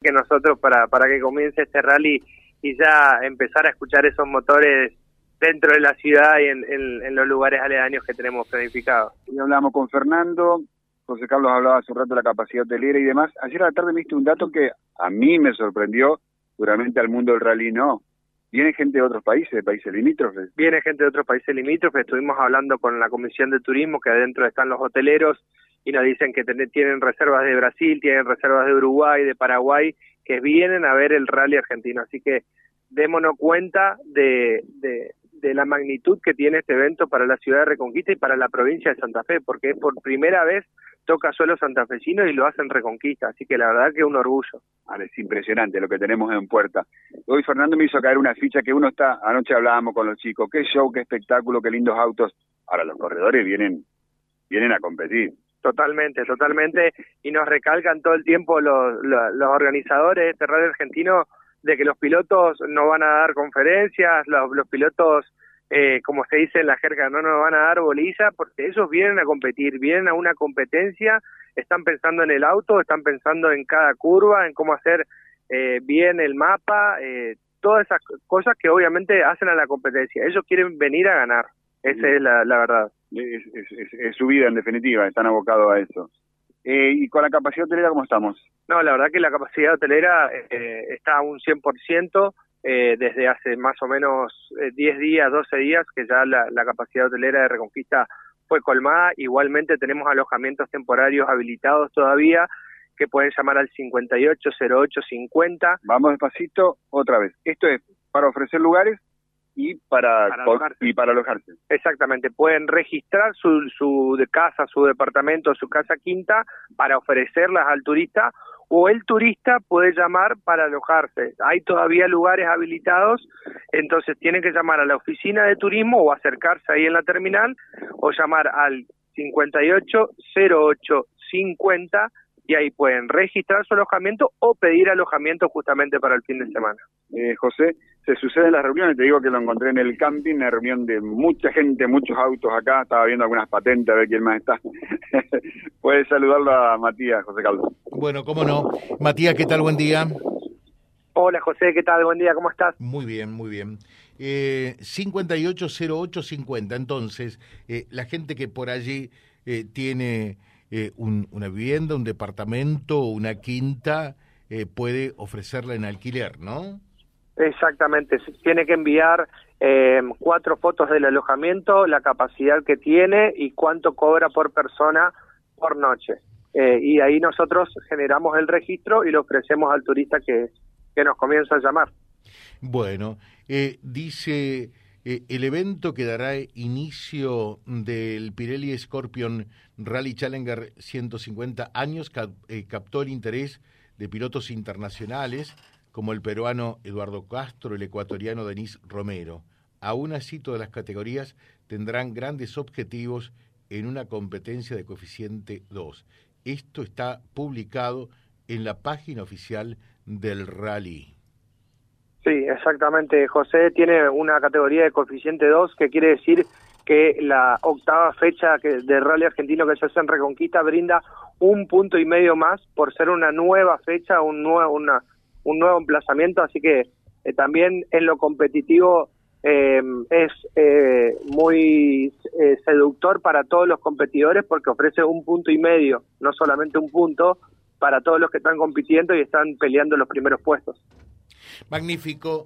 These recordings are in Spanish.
que nosotros para, para que comience este rally y ya empezar a escuchar esos motores dentro de la ciudad y en, los lugares aledaños que tenemos planificados. Y hablamos con Fernando, José Carlos hablaba hace un rato de la capacidad hotelera y demás. Ayer a la tarde viste un dato que a mí me sorprendió, seguramente al mundo del rally no. Viene gente de otros países, de países limítrofes. Viene gente de otros países limítrofes. Estuvimos hablando con la Comisión de Turismo, que adentro están los hoteleros, y nos dicen que tienen reservas de Brasil, tienen reservas de Uruguay, de Paraguay, que vienen a ver el rally argentino. Así que démonos cuenta de, de, la magnitud que tiene este evento para la ciudad de Reconquista y para la provincia de Santa Fe, porque es por primera vez toca suelo santafesino y lo hacen Reconquista, así que la verdad que es un orgullo. Vale, es impresionante lo que tenemos en puerta. Hoy Fernando me hizo caer una ficha que uno está, anoche hablábamos con los chicos, qué show, qué espectáculo, qué lindos autos. Ahora los corredores vienen, vienen a competir. Totalmente, totalmente. Y nos recalcan todo el tiempo los, los, organizadores de este rally argentino de que los pilotos no van a dar conferencias, los, los pilotos, eh, como se dice en la jerga, no nos van a dar boliza, porque ellos vienen a competir, vienen a una competencia, están pensando en el auto, están pensando en cada curva, en cómo hacer eh, bien el mapa, eh, todas esas cosas que obviamente hacen a la competencia. Ellos quieren venir a ganar, esa es la, la verdad es, su vida en definitiva, están abocados a eso. Eh, ¿Y con la capacidad hotelera cómo estamos? No, la verdad que la capacidad hotelera eh, está a un 100%, eh, desde hace más o menos 10 días, 12 días, que ya la, capacidad hotelera de Reconquista fue colmada. Igualmente tenemos alojamientos temporarios habilitados todavía, que pueden llamar al 580850. Vamos despacito, otra vez. Esto es para ofrecer lugares y para, alojarse. y para alojarse. Exactamente, pueden registrar su, su casa, su departamento, su casa quinta para ofrecerlas al turista o el turista puede llamar para alojarse. Hay todavía lugares habilitados, entonces tienen que llamar a la oficina de turismo o acercarse ahí en la terminal o llamar al 58 08 50 y ahí pueden registrar su alojamiento o pedir alojamiento justamente para el fin de semana. Eh, José, se suceden las reuniones, te digo que lo encontré en el camping, una reunión de mucha gente, muchos autos acá, estaba viendo algunas patentes a ver quién más está. Puedes saludarlo a Matías, José Carlos. Bueno, cómo no. Matías, ¿qué tal? Buen día. Hola José, ¿qué tal? Buen día, ¿cómo estás? Muy bien, muy bien. Eh, 580850, entonces, eh, la gente que por allí eh, tiene eh, una vivienda, un departamento, una quinta, eh, puede ofrecerla en alquiler, ¿no? Exactamente, tiene que enviar eh, cuatro fotos del alojamiento, la capacidad que tiene y cuánto cobra por persona por noche. y ahí nosotros generamos el registro y lo ofrecemos al turista que, que nos comienza a llamar. Bueno, dice eh, el evento que dará inicio del Pirelli Scorpion Rally Challenger 150 años eh, captó el interés de pilotos internacionales como el peruano Eduardo Castro, el ecuatoriano Denis Romero. Aún así, todas las categorías tendrán grandes objetivos en una competencia de coeficiente 2. Esto está publicado en la página oficial del rally. Sí, exactamente. José tiene una categoría de coeficiente 2 que quiere decir que la octava fecha de rally argentino que se hace en Reconquista brinda un punto y medio más por ser una nueva fecha, un nuevo, una, un nuevo emplazamiento, así que eh, también en lo competitivo eh, es eh, muy seductor para todos los competidores porque ofrece un punto y medio, no solamente un punto, para todos los que están compitiendo y están peleando los primeros puestos. Magnífico.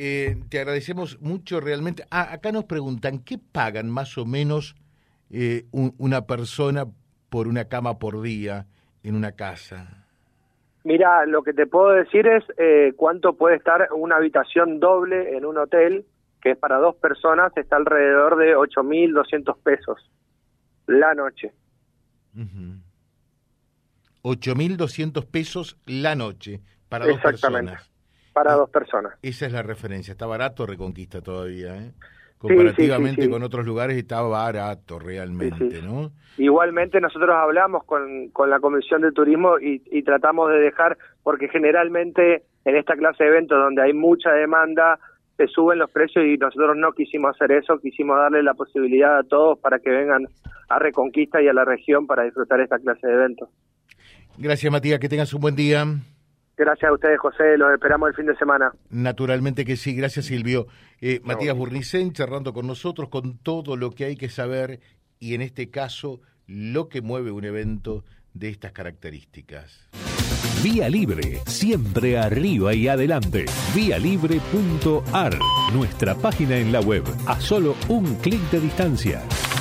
Eh, te agradecemos mucho realmente. Ah, acá nos preguntan, ¿qué pagan más o menos eh, una persona por una cama por día en una casa? Mira, lo que te puedo decir es eh, cuánto puede estar una habitación doble en un hotel, que es para dos personas, está alrededor de 8.200 pesos la noche. Uh 8.200 pesos la noche para dos personas para dos personas. Esa es la referencia. Está barato Reconquista todavía, ¿eh? Comparativamente con otros lugares está barato realmente, ¿no? Igualmente nosotros hablamos con, con la Comisión de Turismo y, tratamos de dejar, porque generalmente en esta clase de eventos donde hay mucha demanda, se suben los precios y nosotros no quisimos hacer eso, quisimos darle la posibilidad a todos para que vengan a Reconquista y a la región para disfrutar esta clase de eventos. Gracias Matías, que tengas un buen día. Gracias a ustedes, José. Los esperamos el fin de semana. Naturalmente que sí. Gracias, Silvio. Eh, Matías Burnicén charlando con nosotros con todo lo que hay que saber y en este caso lo que mueve un evento de estas características. Vía Libre, siempre arriba y adelante. Vialibre.ar, nuestra página en la web, a solo un clic de distancia